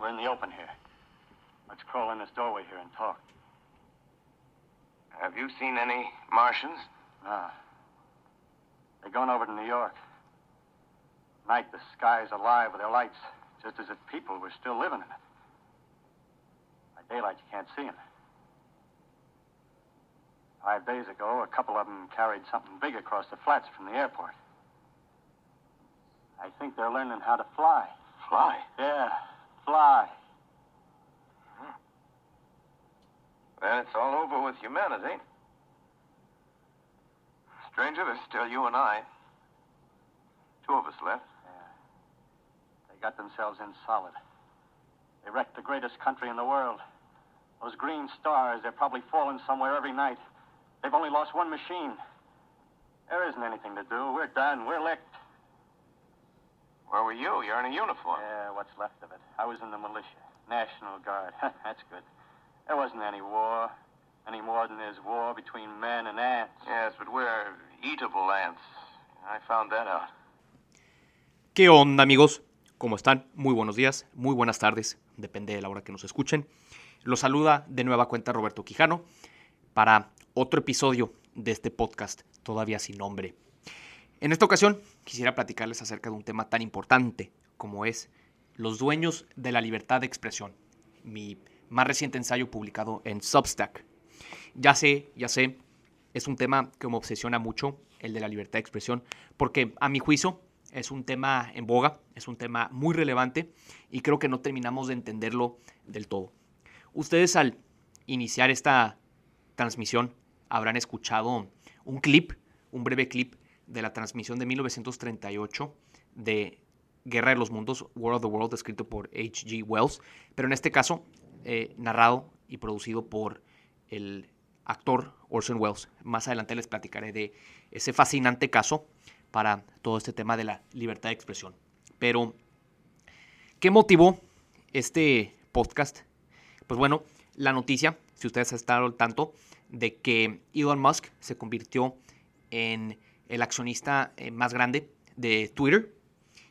We're in the open here. Let's crawl in this doorway here and talk. Have you seen any Martians? Ah. They're going over to New York. Night, the sky's alive with their lights, just as if people were still living in it. By daylight, you can't see them. Five days ago, a couple of them carried something big across the flats from the airport. I think they're learning how to fly. Fly? Yeah, fly. Uh-huh. Then it's all over with humanity. Stranger, there's still you and I. Two of us left. Yeah. They got themselves in solid. They wrecked the greatest country in the world. Those green stars, they're probably falling somewhere every night. They've only lost one machine. There isn't anything to do. We're done. We're licked. Where were you? You're in a uniform. Yeah, what's left of it. I was in the militia. National Guard. That's good. There wasn't any war. Any more than there's war between men and ants. Yes, but we're eatable ants. I found that out. ¿Qué onda amigos? ¿Cómo están? Muy buenos días, muy buenas tardes, depende de la hora que nos escuchen. Los saluda de nueva cuenta Roberto Quijano para otro episodio de este podcast todavía sin nombre. En esta ocasión quisiera platicarles acerca de un tema tan importante como es los dueños de la libertad de expresión, mi más reciente ensayo publicado en Substack. Ya sé, ya sé, es un tema que me obsesiona mucho, el de la libertad de expresión, porque a mi juicio es un tema en boga, es un tema muy relevante y creo que no terminamos de entenderlo del todo. Ustedes al iniciar esta transmisión habrán escuchado un clip, un breve clip de la transmisión de 1938 de Guerra de los Mundos, War of the World, escrito por H.G. Wells, pero en este caso eh, narrado y producido por el actor Orson Welles. Más adelante les platicaré de ese fascinante caso para todo este tema de la libertad de expresión. Pero, ¿qué motivó este podcast? Pues bueno, la noticia, si ustedes están al tanto, de que Elon Musk se convirtió en el accionista eh, más grande de Twitter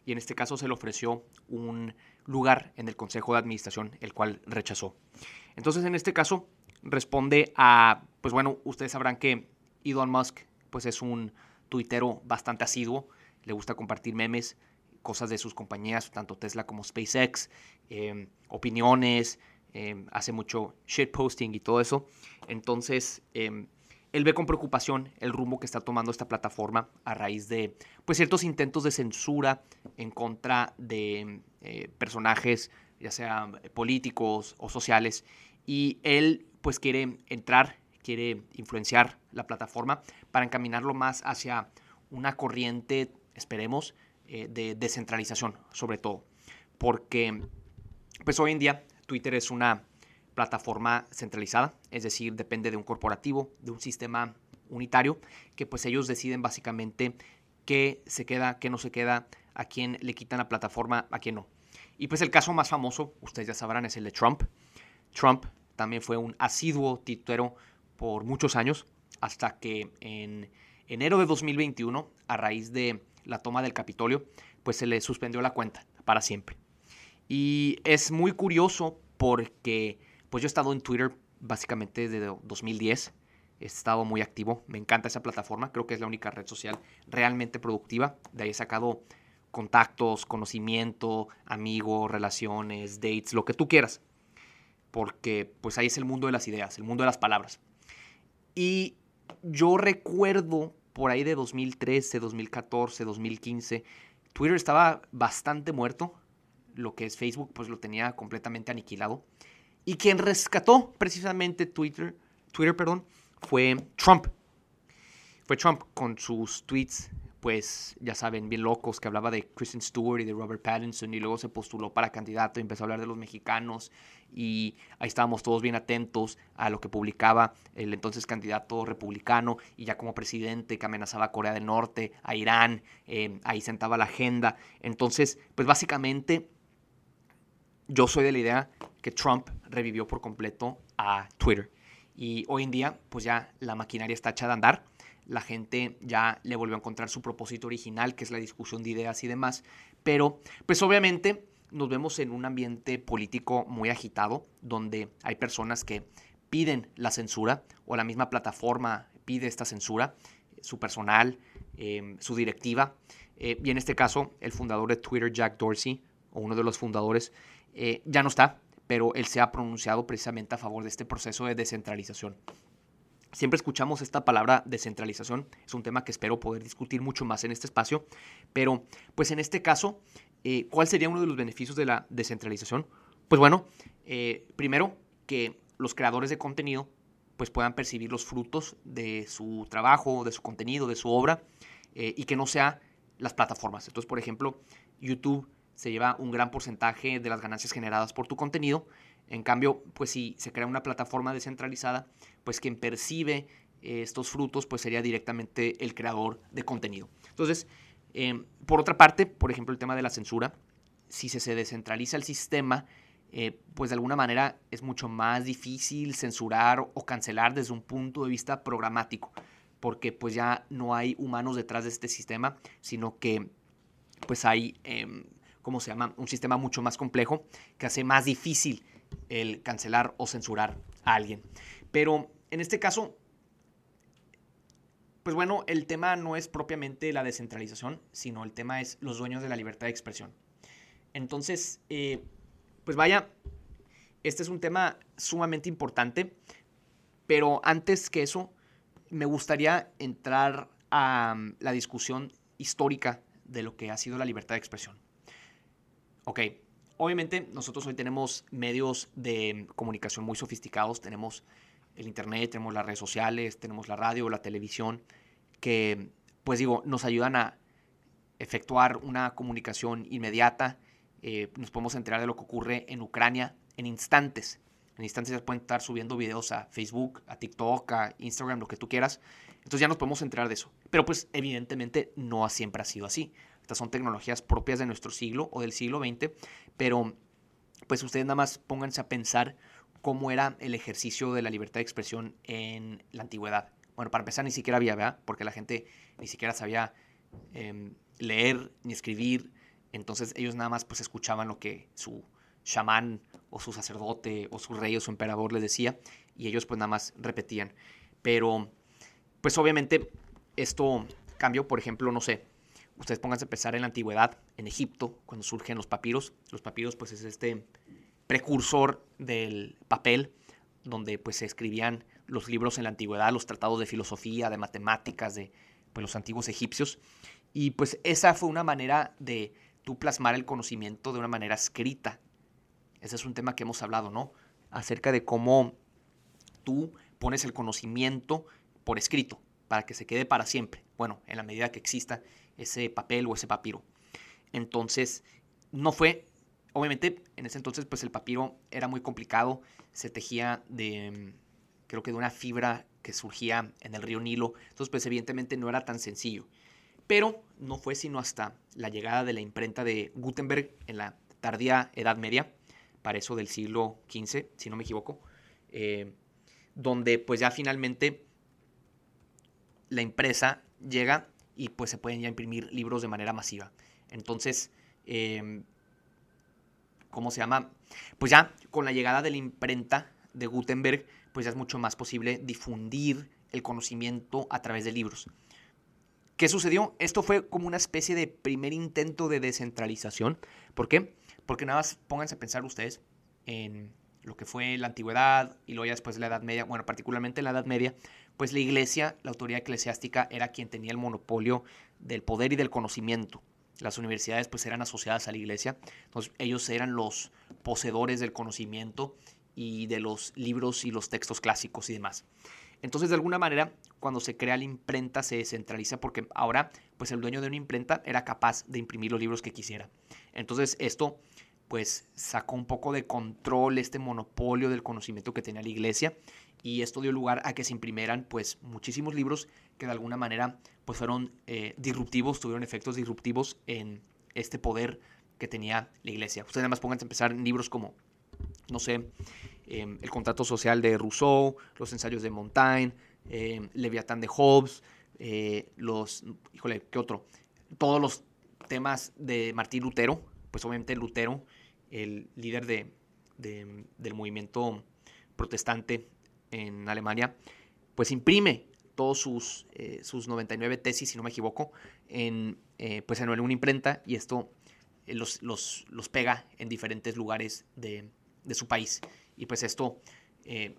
y en este caso se le ofreció un lugar en el Consejo de Administración, el cual rechazó. Entonces, en este caso, responde a, pues bueno, ustedes sabrán que Elon Musk, pues es un tuitero bastante asiduo, le gusta compartir memes, cosas de sus compañías, tanto Tesla como SpaceX, em, opiniones, em, hace mucho shitposting y todo eso. Entonces, em, él ve con preocupación el rumbo que está tomando esta plataforma a raíz de pues, ciertos intentos de censura en contra de eh, personajes, ya sean políticos o sociales. Y él pues quiere entrar, quiere influenciar la plataforma para encaminarlo más hacia una corriente, esperemos, eh, de descentralización, sobre todo. Porque pues hoy en día Twitter es una plataforma centralizada, es decir, depende de un corporativo, de un sistema unitario, que pues ellos deciden básicamente qué se queda, qué no se queda, a quién le quitan la plataforma, a quién no. Y pues el caso más famoso, ustedes ya sabrán, es el de Trump. Trump también fue un asiduo tituero por muchos años, hasta que en enero de 2021, a raíz de la toma del Capitolio, pues se le suspendió la cuenta para siempre. Y es muy curioso porque pues yo he estado en Twitter básicamente desde 2010. He estado muy activo. Me encanta esa plataforma. Creo que es la única red social realmente productiva. De ahí he sacado contactos, conocimiento, amigos, relaciones, dates, lo que tú quieras. Porque pues ahí es el mundo de las ideas, el mundo de las palabras. Y yo recuerdo por ahí de 2013, 2014, 2015, Twitter estaba bastante muerto. Lo que es Facebook pues lo tenía completamente aniquilado. Y quien rescató precisamente Twitter, Twitter perdón, fue Trump. Fue Trump con sus tweets, pues ya saben, bien locos, que hablaba de Kristen Stewart y de Robert Pattinson y luego se postuló para candidato y empezó a hablar de los mexicanos y ahí estábamos todos bien atentos a lo que publicaba el entonces candidato republicano y ya como presidente que amenazaba a Corea del Norte, a Irán, eh, ahí sentaba la agenda. Entonces, pues básicamente yo soy de la idea que Trump revivió por completo a Twitter. Y hoy en día, pues ya la maquinaria está echada a andar. La gente ya le volvió a encontrar su propósito original, que es la discusión de ideas y demás. Pero, pues obviamente, nos vemos en un ambiente político muy agitado, donde hay personas que piden la censura o la misma plataforma pide esta censura, su personal, em, su directiva. Eh, y en este caso, el fundador de Twitter, Jack Dorsey, o uno de los fundadores, eh, ya no está, pero él se ha pronunciado precisamente a favor de este proceso de descentralización. Siempre escuchamos esta palabra descentralización, es un tema que espero poder discutir mucho más en este espacio, pero pues en este caso, eh, ¿cuál sería uno de los beneficios de la descentralización? Pues bueno, primero que los creadores de contenido pues puedan percibir los frutos de su trabajo, de su contenido, de su obra, eh, y que no sea las plataformas. Entonces, por ejemplo, YouTube se lleva un gran porcentaje de las ganancias generadas por tu contenido. En cambio, pues si se crea una plataforma descentralizada, pues quien percibe eh, estos frutos, pues sería directamente el creador de contenido. Entonces, eh, por otra parte, por ejemplo, el tema de la censura, si se, se descentraliza el sistema, eh, pues de alguna manera es mucho más difícil censurar o cancelar desde un punto de vista programático, porque pues ya no hay humanos detrás de este sistema, sino que pues hay, em, ¿cómo se llama? Un sistema mucho más complejo que hace más difícil el cancelar o censurar a alguien. Pero en este caso, pues bueno, el tema no es propiamente la descentralización, sino el tema es los dueños de la libertad de expresión. Entonces, eh, pues vaya, este es un tema sumamente importante, pero antes que eso, me gustaría entrar a mm, la discusión histórica de lo que ha sido la libertad de expresión. Ok, obviamente nosotros hoy tenemos medios de comunicación muy sofisticados, tenemos el Internet, tenemos las redes sociales, tenemos la radio, la televisión, que pues digo, nos ayudan a efectuar una comunicación inmediata eh, nos podemos enterar de lo que ocurre en Ucrania en instantes. En instantes ya pueden estar subiendo videos a Facebook, a TikTok, a Instagram, lo que tú quieras. Entonces ya nos podemos enterar de eso. Pero pues evidentemente no siempre ha sido así. Estas son tecnologías propias de nuestro siglo o del siglo XX. Pero pues ustedes nada más pónganse a pensar cómo era el ejercicio de la libertad de expresión en la antigüedad. Bueno, para empezar ni siquiera había, ¿verdad? Porque la gente ni siquiera sabía em, leer ni escribir entonces ellos nada más pues escuchaban lo que su chamán o su sacerdote o su rey o su emperador les decía y ellos pues nada más repetían. Pero pues obviamente esto cambió, por ejemplo, no sé, ustedes pónganse a pensar en la antigüedad, en Egipto, cuando surgen los papiros. Los papiros pues es este precursor del papel donde pues se escribían los libros en la antigüedad, los tratados de filosofía, de matemáticas de pues, los antiguos egipcios. Y pues esa fue una manera de tú plasmar el conocimiento de una manera escrita. Ese es un tema que hemos hablado, ¿no? Acerca de cómo tú pones el conocimiento por escrito para que se quede para siempre. Bueno, en la medida que exista ese papel o ese papiro. Entonces, no fue, obviamente, en ese entonces, pues el papiro era muy complicado, se tejía de, creo que de una fibra que surgía en el río Nilo, entonces, pues evidentemente no era tan sencillo. Pero no fue sino hasta la llegada de la imprenta de Gutenberg en la tardía Edad Media, para eso del siglo XV, si no me equivoco, eh, donde pues ya finalmente la empresa llega y pues se pueden ya imprimir libros de manera masiva. Entonces, em, ¿cómo se llama? Pues ya con la llegada de la imprenta de Gutenberg, pues ya es mucho más posible difundir el conocimiento a través de libros. ¿Qué sucedió? Esto fue como una especie de primer intento de descentralización. ¿Por qué? Porque nada más pónganse a pensar ustedes en lo que fue la antigüedad y luego ya después de la Edad Media, bueno, particularmente en la Edad Media, pues la iglesia, la autoridad eclesiástica era quien tenía el monopolio del poder y del conocimiento. Las universidades pues eran asociadas a la iglesia, entonces ellos eran los poseedores del conocimiento y de los libros y los textos clásicos y demás. Entonces, de alguna manera, cuando se crea la imprenta se descentraliza porque ahora, pues el dueño de una imprenta era capaz de imprimir los libros que quisiera. Entonces, esto, pues, sacó un poco de control este monopolio del conocimiento que tenía la iglesia y esto dio lugar a que se imprimieran, pues, muchísimos libros que de alguna manera, pues, fueron eh, disruptivos, tuvieron efectos disruptivos en este poder que tenía la iglesia. Ustedes además pónganse a empezar en libros como, no sé, Em, el contrato social de Rousseau, los ensayos de Montaigne, eh, Leviatán de Hobbes, eh, los, híjole, ¿qué otro? Todos los temas de Martín Lutero, pues obviamente Lutero el líder de, del movimiento protestante en Alemania, pues imprime todos sus, eh, sus 99 tesis, si no me equivoco, en, eh, pues en una imprenta y esto eh, los, los, los, pega en diferentes lugares de, de, su país. Y pues esto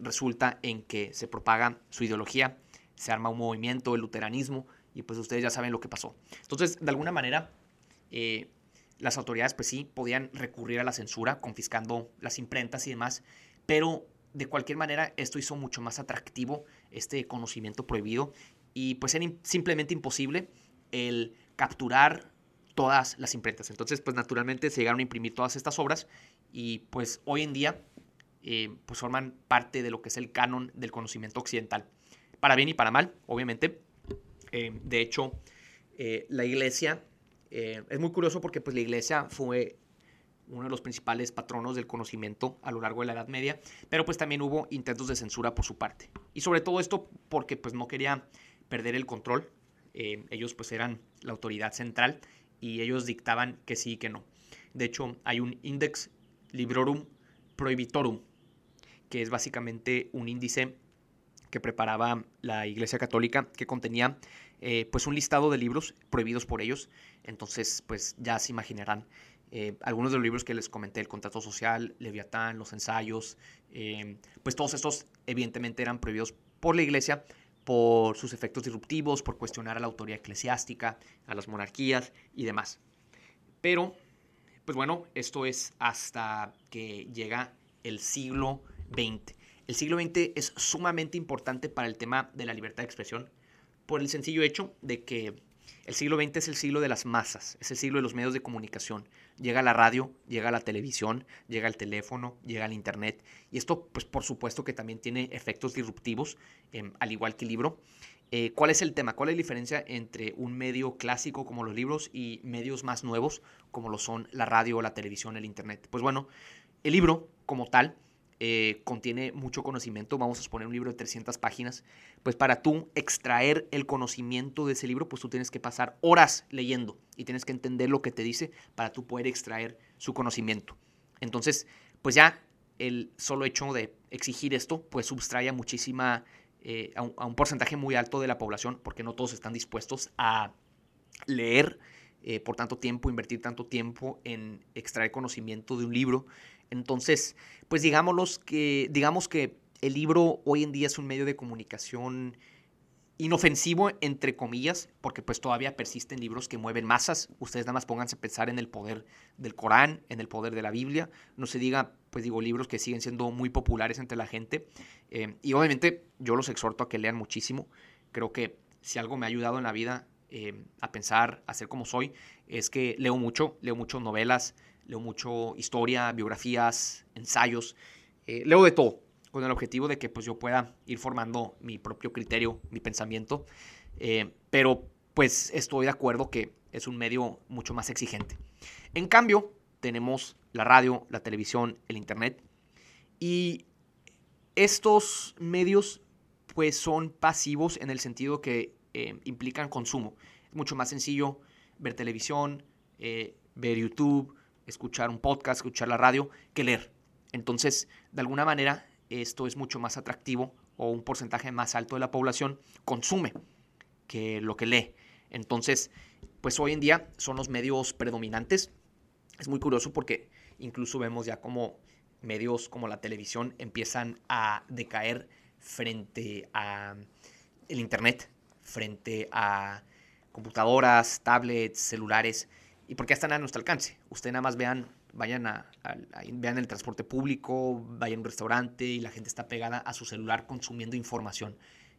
resulta en que se propaga su ideología, se arma un movimiento, el luteranismo, y pues ustedes ya saben lo que pasó. Entonces, de alguna manera, las autoridades pues sí podían recurrir a la censura, confiscando las imprentas y demás, pero de cualquier manera esto hizo mucho más atractivo este conocimiento prohibido y pues era simplemente imposible el capturar todas las imprentas. Entonces pues naturalmente se llegaron a imprimir todas estas obras y pues hoy en día eh, pues forman parte de lo que es el canon del conocimiento occidental. Para bien y para mal, obviamente. Eh, de hecho, eh, la iglesia, es muy curioso porque pues la iglesia fue uno de los principales patronos del conocimiento a lo largo de la Edad Media, pero pues también hubo intentos de censura por su parte. Y sobre todo esto porque pues no quería perder el control. Eh, ellos pues eran la autoridad central y ellos dictaban que sí y que no. De hecho, hay un Index Librorum Prohibitorum, que es básicamente un índice que preparaba la Iglesia Católica que contenía eh, pues un listado de libros prohibidos por ellos. Entonces, pues ya se imaginarán eh, algunos de los libros que les comenté, El Contrato Social, Leviatán, Los Ensayos, eh, pues todos estos evidentemente eran prohibidos por la Iglesia por sus efectos disruptivos, por cuestionar a la autoridad eclesiástica, a las monarquías y demás. Pero, pues bueno, esto es hasta que llega el siglo XX. El siglo XX es sumamente importante para el tema de la libertad de expresión por el sencillo hecho de que el siglo XX es el siglo de las masas, es el siglo de los medios de comunicación. Llega la radio, llega la televisión, llega el teléfono, llega el internet. Y esto, pues por supuesto que también tiene efectos disruptivos, em, al igual que el libro. Eh, ¿Cuál es el tema? ¿Cuál es la diferencia entre un medio clásico como los libros y medios más nuevos como lo son la radio, la televisión, el internet? Pues bueno, el libro como tal eh, contiene mucho conocimiento, vamos a exponer un libro de 300 páginas, pues para tú extraer el conocimiento de ese libro, pues tú tienes que pasar horas leyendo y tienes que entender lo que te dice para tú poder extraer su conocimiento. Entonces, pues ya el solo hecho de exigir esto, pues sustrae muchísima, eh, a, un, porcentaje muy alto de la población, porque no todos están dispuestos a leer eh, por tanto tiempo, invertir tanto tiempo en extraer conocimiento de un libro. Entonces, pues digámoslos que, digamos que el libro hoy en día es un medio de comunicación inofensivo, entre comillas, porque pues todavía persisten libros que mueven masas. Ustedes nada más pónganse a pensar en el poder del Corán, en el poder de la Biblia. No se diga, pues digo, libros que siguen siendo muy populares entre la gente. Eh, y obviamente yo los exhorto a que lean muchísimo. Creo que si algo me ha ayudado en la vida eh, a pensar, a ser como soy, es que leo mucho, leo mucho novelas, leo mucho historia, biografías, ensayos, eh, leo de todo, con el objetivo de que pues, yo pueda ir formando mi propio criterio, mi pensamiento, eh, pero pues estoy de acuerdo que es un medio mucho más exigente. En cambio, tenemos la radio, la televisión, el internet, y estos medios pues son pasivos en el sentido que eh, implican consumo. Es mucho más sencillo ver televisión, ver YouTube, escuchar un podcast, escuchar la radio, que leer. Entonces, de alguna manera, esto es mucho más atractivo o un porcentaje más alto de la población consume que lo que lee. Entonces, pues hoy en día son los medios predominantes. Es muy curioso porque incluso vemos ya como medios como la televisión empiezan a decaer frente a el internet, frente a computadoras, tablets, celulares y porque están a nuestro alcance. Usted nada más vean, vayan a, vean el transporte público, vayan a un restaurante y la gente está pegada a su celular consumiendo información,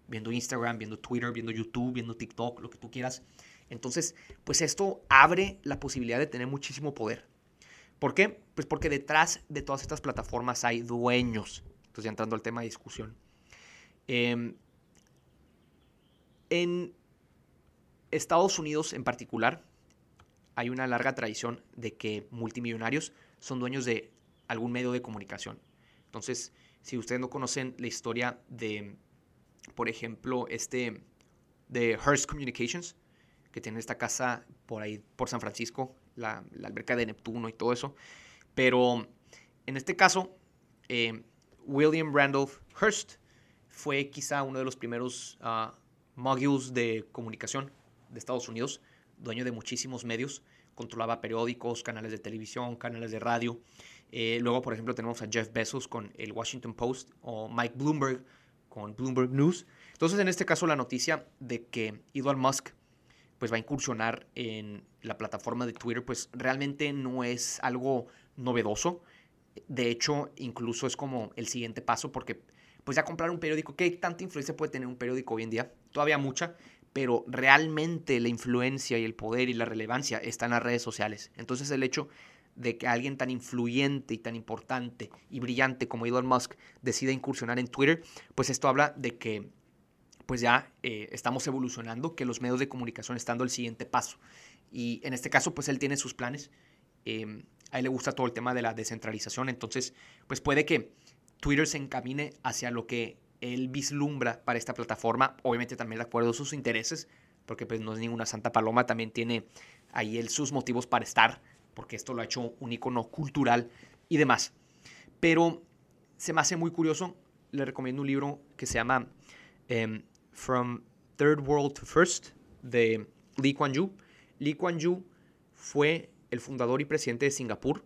viendo Instagram, viendo Twitter, viendo YouTube, viendo TikTok, lo que tú quieras. Entonces, pues esto abre la posibilidad de tener muchísimo poder. ¿Por qué? Pues porque detrás de todas estas plataformas hay dueños. Entonces, ya entrando al tema de discusión. Em, en Estados Unidos en particular, hay una larga tradición de que multimillonarios son dueños de algún medio de comunicación. Entonces, si ustedes no conocen la historia de, por ejemplo, este de Hearst Communications, que tiene esta casa por ahí, por San Francisco, la, alberca de Neptuno y todo eso, Pero en este caso, eh, William Randolph Hearst fue quizá uno de los primeros uh, moguls de comunicación de Estados Unidos, dueño de muchísimos medios, controlaba periódicos, canales de televisión, canales de radio. Eh, luego, por ejemplo, tenemos a Jeff Bezos con el Washington Post o Mike Bloomberg con Bloomberg News. Entonces, en este caso, la noticia de que Elon Musk pues, va a incursionar en la plataforma de Twitter, pues realmente no es algo novedoso. De hecho, incluso es como el siguiente paso porque pues ya comprar un periódico, ¿qué tanta influencia puede tener un periódico hoy en día? Todavía mucha, pero realmente la influencia y el poder y la relevancia están en las redes sociales. Entonces el hecho de que alguien tan influyente y tan importante y brillante como Elon Musk decida incursionar en Twitter, pues esto habla de que pues ya eh, estamos evolucionando, que los medios de comunicación están dando el siguiente paso. Y en este caso, pues él tiene sus planes. Em, a él le gusta todo el tema de la descentralización, entonces, pues puede que Twitter se encamine hacia lo que él vislumbra para esta plataforma, obviamente también de acuerdo a sus intereses, porque pues no es ninguna santa paloma, también tiene ahí él sus motivos para estar, porque esto lo ha hecho un icono cultural y demás. Pero se me hace muy curioso, le recomiendo un libro que se llama em, From Third World to First, de Lee Kuan Yew. Lee Kuan Yew fue el fundador y presidente de Singapur.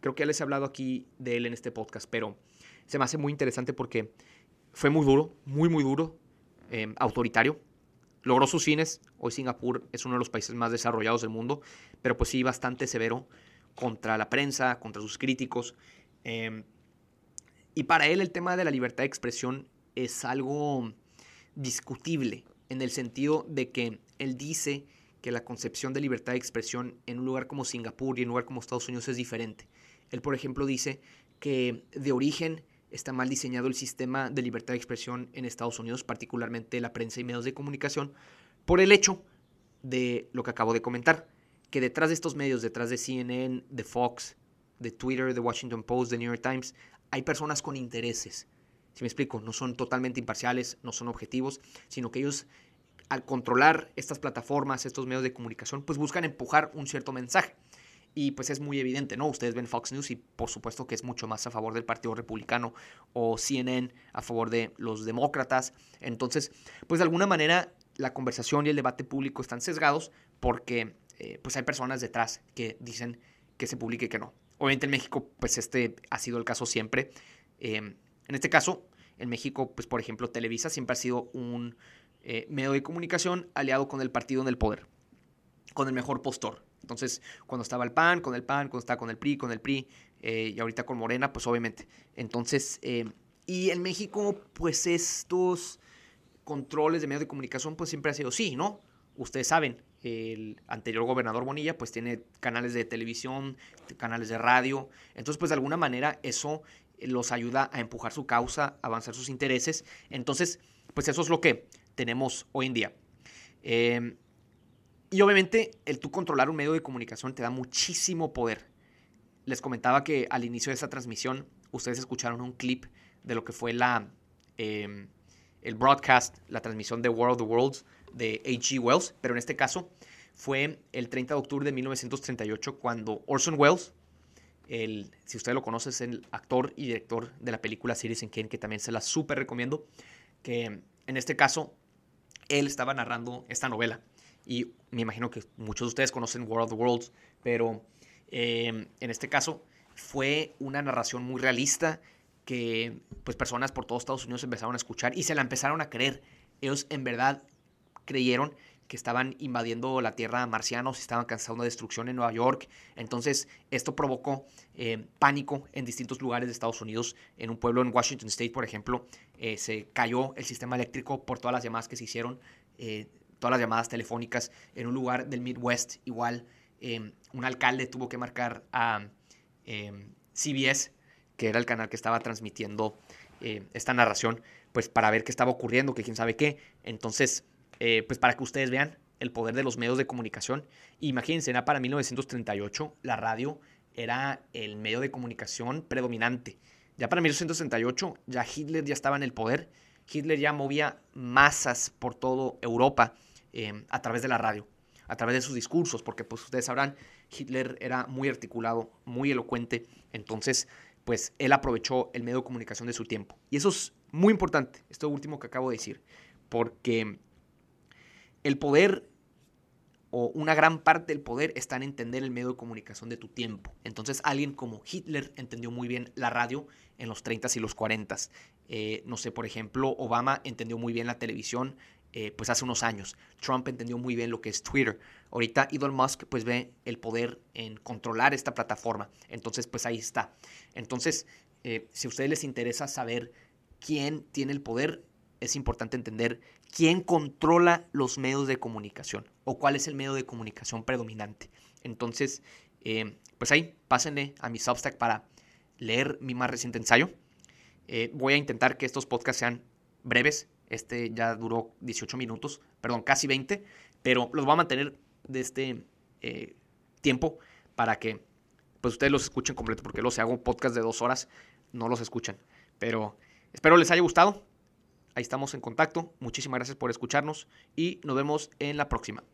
Creo que ya les he hablado aquí de él en este podcast, pero se me hace muy interesante porque fue muy duro, muy, muy duro, em, autoritario. Logró sus fines. Hoy Singapur es uno de los países más desarrollados del mundo, pero pues sí, bastante severo contra la prensa, contra sus críticos. Em, y para él el tema de la libertad de expresión es algo discutible, en el sentido de que él dice que la concepción de libertad de expresión en un lugar como Singapur y en un lugar como Estados Unidos es diferente. Él, por ejemplo, dice que de origen está mal diseñado el sistema de libertad de expresión en Estados Unidos, particularmente la prensa y medios de comunicación, por el hecho de lo que acabo de comentar, que detrás de estos medios, detrás de CNN, de Fox, de Twitter, de Washington Post, de New York Times, hay personas con intereses. Si me explico, no son totalmente imparciales, no son objetivos, sino que ellos al controlar estas plataformas, estos medios de comunicación, pues buscan empujar un cierto mensaje. Y pues es muy evidente, ¿no? Ustedes ven Fox News y por supuesto que es mucho más a favor del Partido Republicano o CNN a favor de los demócratas. Entonces, pues de alguna manera la conversación y el debate público están sesgados porque eh, pues hay personas detrás que dicen que se publique que no. Obviamente en México pues este ha sido el caso siempre. Em, en este caso, en México pues por ejemplo Televisa siempre ha sido un eh, medio de comunicación aliado con el partido en el poder, con el mejor postor. Entonces, cuando estaba el PAN, con el PAN, cuando estaba con el PRI, con el PRI, eh, y ahorita con Morena, pues obviamente. Entonces, eh, y en México, pues estos controles de medios de comunicación, pues siempre ha sido sí, ¿no? Ustedes saben, el anterior gobernador Bonilla, pues tiene canales de televisión, canales de radio. Entonces, pues de alguna manera eso los ayuda a empujar su causa, a avanzar sus intereses. Entonces, pues eso es lo que tenemos hoy en día. Em, y obviamente el tú controlar un medio de comunicación te da muchísimo poder. Les comentaba que al inicio de esta transmisión ustedes escucharon un clip de lo que fue la, em, el broadcast, la transmisión de World of the Worlds de H.G. Wells, pero en este caso fue el 30 de octubre de 1938 cuando Orson Welles, el, si usted lo conoce, es el actor y director de la película Citizen Kane, que también se la súper recomiendo, que en este caso él estaba narrando esta novela. Y me imagino que muchos de ustedes conocen World of the Worlds, pero em, en este caso fue una narración muy realista que pues personas por todos Estados Unidos empezaron a escuchar y se la empezaron a creer. Ellos en verdad creyeron que estaban invadiendo la tierra marcianos, estaban causando destrucción en Nueva York. Entonces, esto provocó eh, pánico en distintos lugares de Estados Unidos. En un pueblo en Washington State, por ejemplo, eh, se cayó el sistema eléctrico por todas las llamadas que se hicieron, eh, todas las llamadas telefónicas. En un lugar del Midwest, igual, un alcalde tuvo que marcar a CBS, que era el canal que estaba transmitiendo esta narración, pues para ver qué estaba ocurriendo, que quién sabe qué. Entonces, eh, pues para que ustedes vean el poder de los medios de comunicación. Imagínense, era para 1938 la radio era el medio de comunicación predominante. Ya para 1938 ya Hitler ya estaba en el poder. Hitler ya movía masas por toda Europa eh, a través de la radio, a través de sus discursos, porque pues ustedes sabrán, Hitler era muy articulado, muy elocuente, entonces pues él aprovechó el medio de comunicación de su tiempo. Y eso es muy importante, esto último que acabo de decir, porque el poder o una gran parte del poder está en entender el medio de comunicación de tu tiempo. Entonces alguien como Hitler entendió muy bien la radio en los 30s y los 40s. Eh, no sé, por ejemplo, Obama entendió muy bien la televisión eh, pues hace unos años. Trump entendió muy bien lo que es Twitter. Ahorita Elon Musk pues ve el poder en controlar esta plataforma. Entonces pues ahí está. Entonces, eh, si a ustedes les interesa saber quién tiene el poder, es importante entender quién controla los medios de comunicación o cuál es el medio de comunicación predominante. Entonces, eh, pues ahí, pásenle a mi Substack para leer mi más reciente ensayo. voy a intentar que estos podcasts sean breves, este ya duró 18 minutos, perdón, casi 20, pero los voy a mantener de este eh, tiempo para que pues ustedes los escuchen completo, porque los hago podcast de dos horas, no los escuchan. Pero espero les haya gustado. Ahí estamos en contacto. Muchísimas gracias por escucharnos y nos vemos en la próxima.